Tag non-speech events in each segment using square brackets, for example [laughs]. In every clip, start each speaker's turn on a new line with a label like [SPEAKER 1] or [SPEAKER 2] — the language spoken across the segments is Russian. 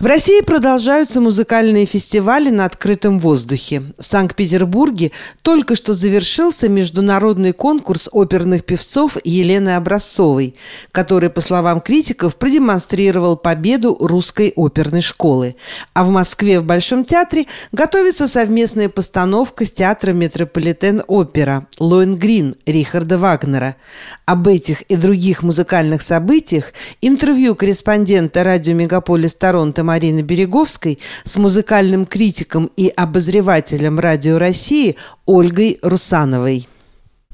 [SPEAKER 1] В России продолжаются музыкальные фестивали на открытом воздухе. В Санкт-Петербурге только что завершился международный конкурс оперных певцов Елены Образцовой, который, по словам критиков, продемонстрировал победу русской оперной школы. А в Москве в Большом театре готовится совместная постановка с театром «Метрополитен-опера» «Лоенгрин» Рихарда Вагнера. Об этих и других музыкальных событиях интервью корреспондента радио «Мегаполис Торонто» Марины Береговской с музыкальным критиком и обозревателем Радио России Ольгой Русановой.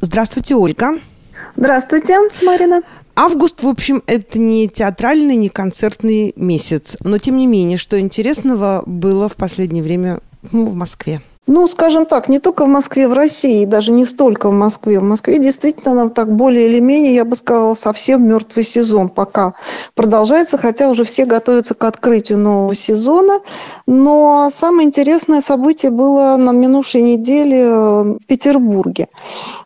[SPEAKER 1] Здравствуйте, Ольга.
[SPEAKER 2] Здравствуйте, Марина.
[SPEAKER 1] Август, в общем, это не театральный, не концертный месяц. Но, тем не менее, что интересного было в последнее время ну, в Москве?
[SPEAKER 2] Ну, скажем так, не только в Москве, в России, даже не столько в Москве. В Москве действительно так более или менее, я бы сказала, совсем мертвый сезон пока продолжается, хотя уже все готовятся к открытию нового сезона. Но самое интересное событие было на минувшей неделе в Петербурге.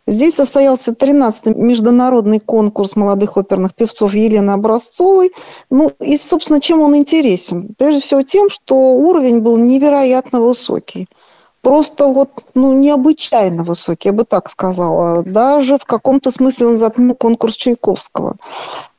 [SPEAKER 2] Здесь состоялся 13-й международный конкурс молодых оперных певцов Елены Образцовой. Ну, и, собственно, чем он интересен? Прежде всего тем, что уровень был невероятно высокий просто вот, ну, необычайно высокий, я бы так сказала. Даже в каком-то смысле он затмил конкурс Чайковского.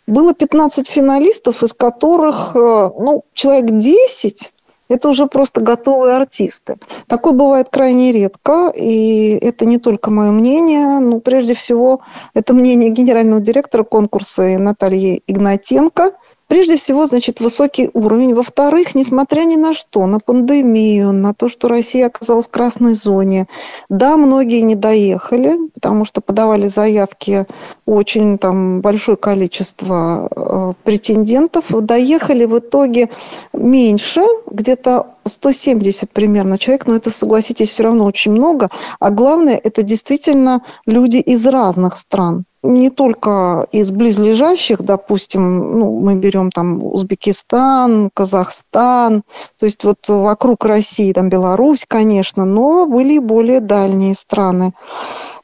[SPEAKER 2] Было 15 финалистов, из которых, э, ну, человек 10 это уже просто готовые артисты. Такое бывает крайне редко, и это не только мое мнение, но прежде всего это мнение генерального директора конкурса Натальи Игнатенко – Прежде всего, значит, высокий уровень. Во-вторых, несмотря ни на что, на пандемию, на то, что Россия оказалась в красной зоне, да, многие не доехали, потому что подавали заявки очень там большое количество э, претендентов. Доехали в итоге меньше, где-то 170 примерно человек, но это, согласитесь, все равно очень много. А главное, это действительно люди из разных стран не только из близлежащих, допустим, ну, мы берем там Узбекистан, Казахстан, то есть вот вокруг России, там Беларусь, конечно, но были и более дальние страны.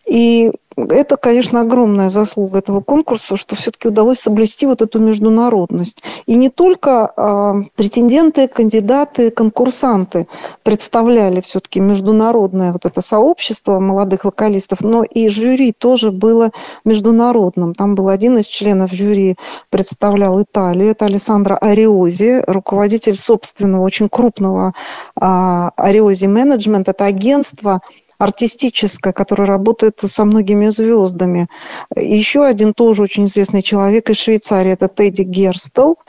[SPEAKER 2] И это, конечно, огромная заслуга этого конкурса, что все-таки удалось соблюсти вот эту международность. И не только э, претенденты, кандидаты, конкурсанты представляли все-таки международное вот это сообщество молодых вокалистов, но и жюри тоже было международным. Там был один из членов жюри, представлял Италию, это Александра Ариози, руководитель собственного очень крупного э, Ариози Менеджмент, это агентство, артистическая, которая работает со многими звездами. Еще один тоже очень известный человек из Швейцарии, это Тедди Герстел –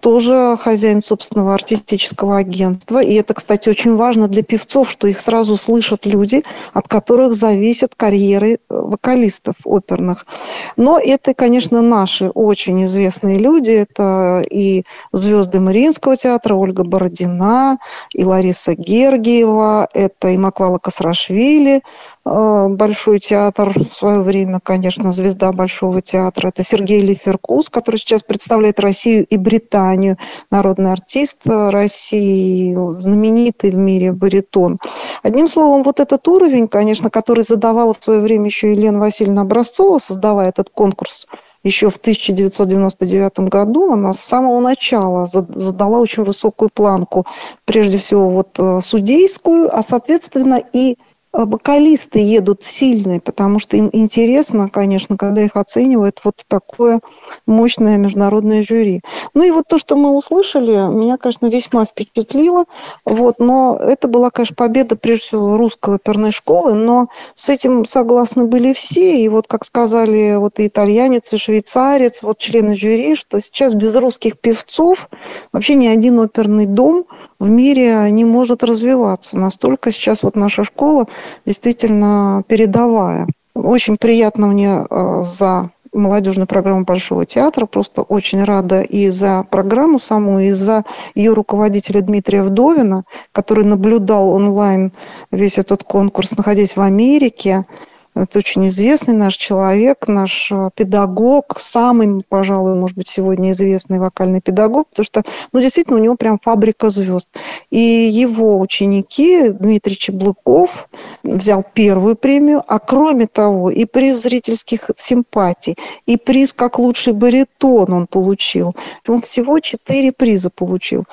[SPEAKER 2] тоже хозяин собственного артистического агентства. И это, кстати, очень важно для певцов, что их сразу слышат люди, от которых зависят карьеры э, вокалистов оперных. Но это, конечно, наши очень известные люди. Это и звезды Мариинского театра Ольга Бородина, и Лариса Гергиева, это и Маквала Касрашвили, Большой театр в свое время, конечно, звезда Большого театра. Это Сергей Лиферкус, который сейчас представляет Россию и Британию. Народный артист России, знаменитый в мире баритон. Одним словом, вот этот уровень, конечно, который задавала в свое время еще Елена Васильевна Образцова, создавая этот конкурс еще в 1999 году она с самого начала задала очень высокую планку, прежде всего вот э, судейскую, а соответственно и вокалисты едут сильные, потому что им интересно, конечно, когда их оценивает вот такое мощное международное жюри. Ну и вот то, что мы услышали, меня, конечно, весьма впечатлило. Вот, но это была, конечно, победа, прежде всего, русской оперной школы, но с этим согласны были все. И вот, как сказали вот и итальянец, и швейцарец, вот члены жюри, что сейчас без русских певцов вообще ни один оперный дом в мире не может развиваться. Настолько сейчас вот наша школа действительно передовая. Очень приятно мне э, за молодежную программу Большого театра. Просто очень рада и за программу саму, и за ее руководителя Дмитрия Вдовина, который наблюдал онлайн весь этот конкурс, находясь в Америке. Это очень известный наш человек, наш э, педагог, самый, пожалуй, может быть, сегодня известный вокальный педагог, потому что, ну, действительно, у него прям фабрика звезд. И его ученики, Дмитрий Чеблыков, взял первую премию, а кроме того, и приз зрительских симпатий, и приз как лучший баритон он получил. Он всего четыре приза получил.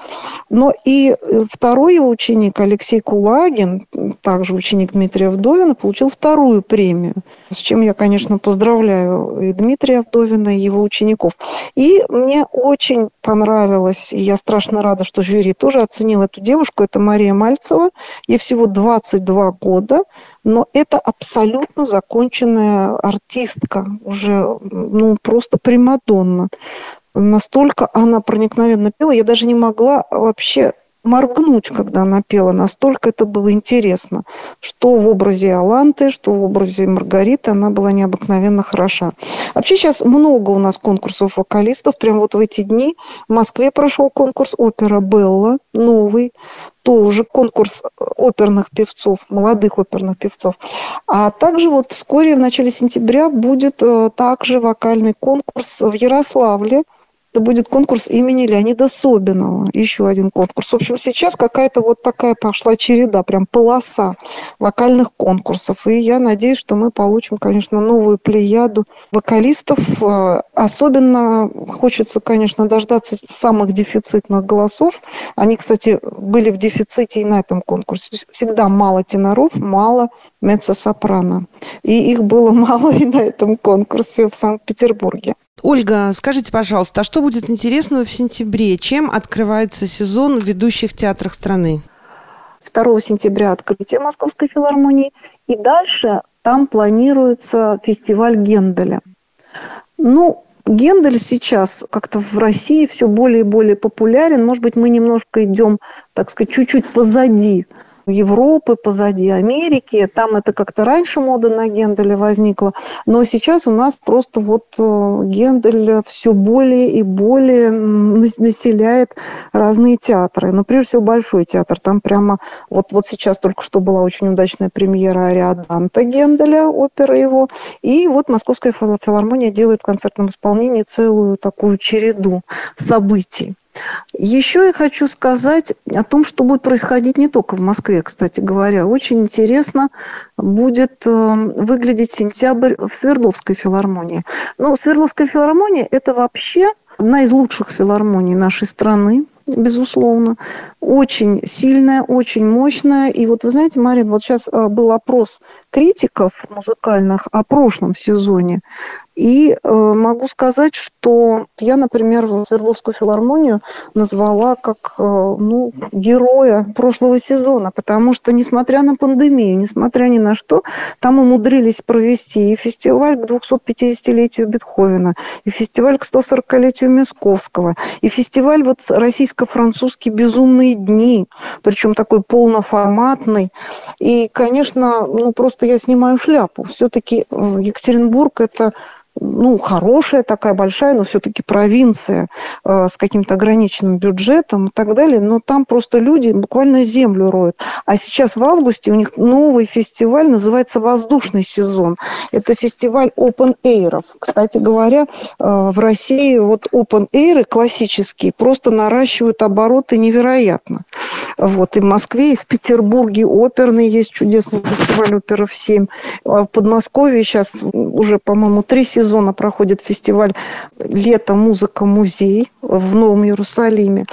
[SPEAKER 2] Но и э, второй его ученик, Алексей Кулагин, также ученик Дмитрия Вдовина, получил вторую премию премию. С чем я, конечно, поздравляю и Дмитрия Вдовина, и его учеников. И мне очень понравилось, и я страшно рада, что жюри тоже оценил эту девушку. Это Мария Мальцева. Ей всего 22 года, но это абсолютно законченная артистка, уже ну, просто примадонна настолько она проникновенно пела, я даже не могла вообще моргнуть, когда она пела. Настолько это было интересно. Что в образе Аланты, что в образе Маргариты. Она была необыкновенно хороша. Вообще сейчас много у нас конкурсов вокалистов. Прямо вот в эти дни в Москве прошел конкурс опера «Белла», новый тоже конкурс оперных певцов, молодых оперных певцов. А также вот вскоре, в начале сентября, будет э, также вокальный конкурс в Ярославле – это будет конкурс имени Леонида Собинова. Еще один конкурс. В общем, сейчас какая-то вот такая пошла череда, прям полоса вокальных конкурсов. И я надеюсь, что мы получим, конечно, новую плеяду вокалистов. Э, особенно хочется, конечно, дождаться самых дефицитных голосов. Они, кстати, были в дефиците и на этом конкурсе. Всегда мало теноров, мало меццо-сопрано. И их было [laughs] мало и на этом конкурсе в Санкт-Петербурге.
[SPEAKER 1] Ольга, скажите, пожалуйста, а что будет интересного в сентябре? Чем открывается сезон в ведущих театрах страны?
[SPEAKER 2] 2 сентября открытие Московской филармонии. И дальше там планируется фестиваль Генделя. Ну, Гендель сейчас как-то в России все более и более популярен. Может быть, мы немножко идем, так сказать, чуть-чуть позади Европы, позади Америки. Там это как-то раньше мода на Генделя возникла. Но сейчас у нас просто вот э, Гендель все более и более населяет разные театры. Но прежде всего Большой театр. Там прямо вот, вот сейчас только что была очень удачная премьера Ариаданта Генделя, опера его. И вот Московская филармония делает в концертном исполнении целую такую череду событий. Еще я хочу сказать о том, что будет происходить не только в Москве, кстати говоря. Очень интересно будет э, выглядеть сентябрь в Свердловской филармонии. Но Свердловская филармония – это вообще одна из лучших филармоний нашей страны безусловно. Очень сильная, очень мощная. И вот вы знаете, Марин, вот сейчас э, был опрос критиков музыкальных о прошлом сезоне. И э, могу сказать, что я, например, Свердловскую филармонию назвала как э, ну, героя прошлого сезона, потому что, несмотря на пандемию, несмотря ни на что, там умудрились провести и фестиваль к 250-летию Бетховена, и фестиваль к 140-летию Мясковского, и фестиваль вот российско-французские «Безумные дни», причем такой полноформатный. И, конечно, ну просто я снимаю шляпу. Все-таки э, Екатеринбург – это ну, хорошая такая большая, но все-таки провинция э, с каким-то ограниченным бюджетом и так далее, но там просто люди буквально землю роют. А сейчас в августе у них новый фестиваль, называется «Воздушный сезон». Это фестиваль open air. Кстати говоря, э, в России вот open air классические просто наращивают обороты невероятно. Вот, и в Москве, и в Петербурге оперный есть чудесный фестиваль оперов 7. А в Подмосковье сейчас уже, по-моему, три сезона сезона проходит фестиваль «Лето. Музыка. Музей» в Новом Иерусалиме.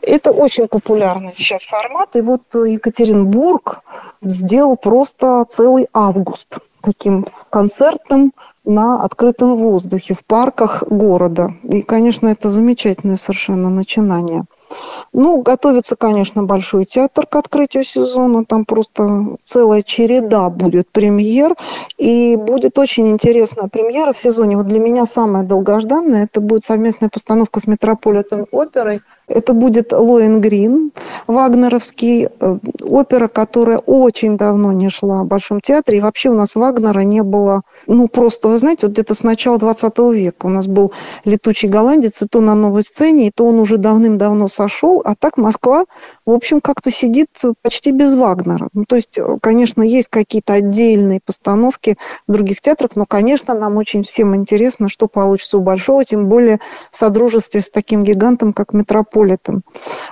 [SPEAKER 2] Это очень популярный сейчас формат. И вот Екатеринбург сделал просто целый август таким концертным на открытом воздухе, в парках города. И, конечно, это замечательное совершенно начинание. Ну, готовится, конечно, Большой театр к открытию сезона. Там просто целая череда будет премьер. И будет очень интересная премьера в сезоне. Вот для меня самая долгожданная. Это будет совместная постановка с Метрополитен оперой Это будет Лоэн Грин, вагнеровский, э, опера, которая очень давно не шла в Большом театре. И вообще у нас Вагнера не было, ну, просто, вы знаете, вот где-то с начала 20 века у нас был «Летучий голландец», и то на новой сцене, и то он уже давным-давно сошел, а так Москва, в общем, как-то сидит почти без Вагнера. Ну, то есть, конечно, есть какие-то отдельные постановки в других театрах, но, конечно, нам очень всем интересно, что получится у Большого, тем более в содружестве с таким гигантом, как Метрополитен.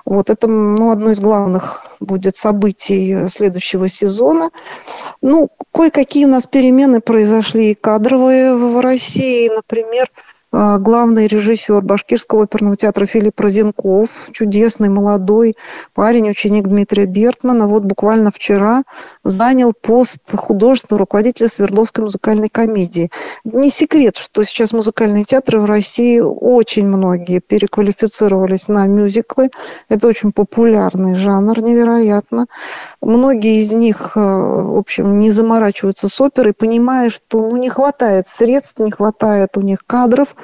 [SPEAKER 2] Вот это ну, одно из главных будет событий следующего сезона. Ну, кое-какие у нас перемены произошли и кадровые в России. Например, главный режиссер Башкирского оперного театра Филипп Розенков, чудесный молодой парень, ученик Дмитрия Бертмана, вот буквально вчера занял пост художественного руководителя Свердловской музыкальной комедии. Не секрет, что сейчас музыкальные театры в России очень многие переквалифицировались на мюзиклы. Это очень популярный жанр, невероятно. Многие из них, э, в общем, не заморачиваются с оперой, понимая, что ну, не хватает средств, не хватает у них кадров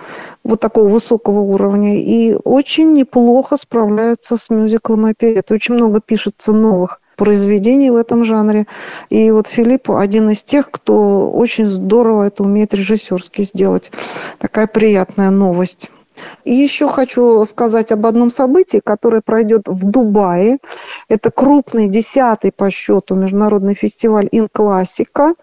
[SPEAKER 2] вот такого высокого уровня. И очень неплохо справляются с мюзиклом оперет. Очень много пишется новых произведений в этом жанре. И вот Филипп один из тех, кто очень здорово это умеет режиссерски сделать. Такая приятная новость. И еще хочу сказать об одном событии, которое пройдет в Дубае. Это крупный, десятый по счету международный фестиваль «Инклассика»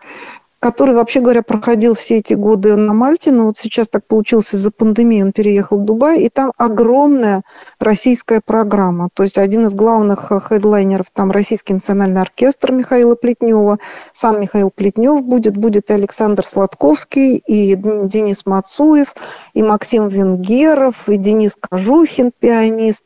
[SPEAKER 2] который, вообще говоря, проходил все эти годы на Мальте, но вот сейчас так получилось из-за пандемии, он переехал в Дубай, и там огромная российская программа. То есть один из главных э, хедлайнеров там Российский национальный оркестр Михаила Плетнева, сам Михаил Плетнев будет, будет и Александр Сладковский, и Денис Мацуев, и Максим Венгеров, и Денис Кожухин, пианист.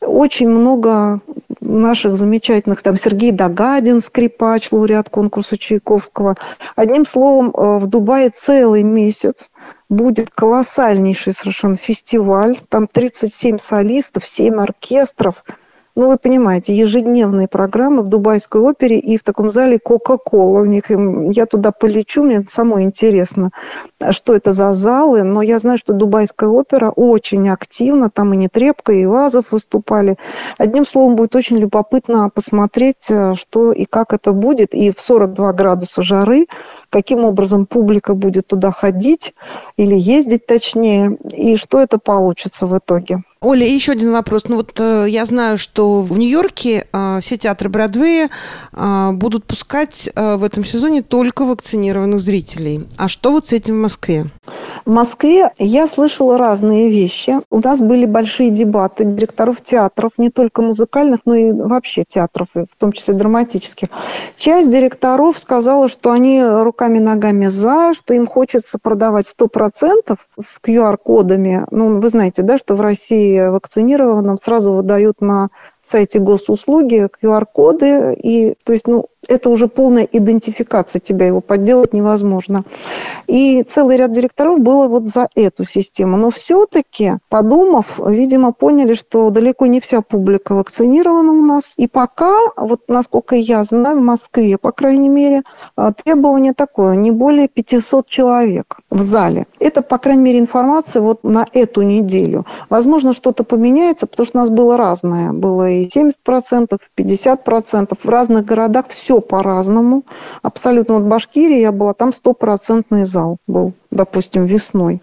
[SPEAKER 2] Очень много наших замечательных, там Сергей Дагадин, скрипач, лауреат конкурса Чайковского. Одним словом, э, в Дубае целый месяц будет колоссальнейший совершенно фестиваль. Там 37 солистов, 7 оркестров – ну, вы понимаете, ежедневные программы в Дубайской опере и в таком зале Кока-Кола. У них я туда полечу, мне самое интересно, что это за залы. Но я знаю, что Дубайская опера очень активна. Там и Нетребко, и Вазов выступали. Одним словом, будет очень любопытно посмотреть, э, что и как это будет. И в 42 градуса жары, каким образом публика будет туда ходить или ездить точнее, и что это получится в итоге.
[SPEAKER 1] Оля, еще один вопрос. Ну вот э, я знаю, что в Нью-Йорке э, все театры Бродвея э, будут пускать в этом сезоне только вакцинированных зрителей. А что вот с этим в Москве?
[SPEAKER 2] В Москве я слышала разные вещи. У нас были большие дебаты директоров театров, не только музыкальных, но и вообще театров, в том числе драматических. Часть директоров сказала, что они руками-ногами за, что им хочется продавать 100% с QR-кодами. Ну, вы знаете, да, что в России вакцинированным сразу выдают на сайте госуслуги QR-коды. И, то есть, ну, это уже полная идентификация тебя, его подделать невозможно. И целый ряд директоров было вот за эту систему. Но все-таки, подумав, видимо, поняли, что далеко не вся публика вакцинирована у нас. И пока, вот насколько я знаю, в Москве, по крайней мере, а, требование такое, не более 500 человек в зале. Это, по крайней мере, информация вот на эту неделю. Возможно, что-то поменяется, потому что у нас было разное. Было и 70%, 50%. В разных городах все по-разному. Абсолютно. Вот в Башкирии я была, там стопроцентный зал был, допустим, весной.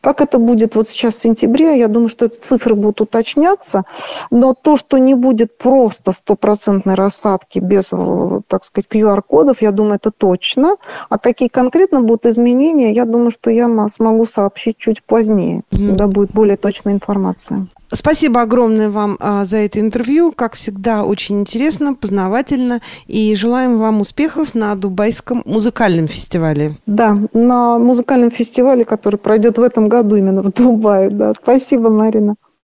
[SPEAKER 2] Как это будет вот сейчас в сентябре, я думаю, что эти цифры будут уточняться, но то, что не будет просто стопроцентной рассадки без, э, так сказать, QR-кодов, я думаю, это точно. А какие конкретно будут изменения, я думаю, что я смогу сообщить чуть позднее, mm-hmm. когда будет более точная информация.
[SPEAKER 1] Спасибо огромное вам а, за это интервью. Как всегда, очень интересно, познавательно. И желаем вам успехов на Дубайском музыкальном фестивале.
[SPEAKER 2] Да, на музыкальном фестивале, который пройдет в этом году именно в Дубае. Да. Спасибо, Марина.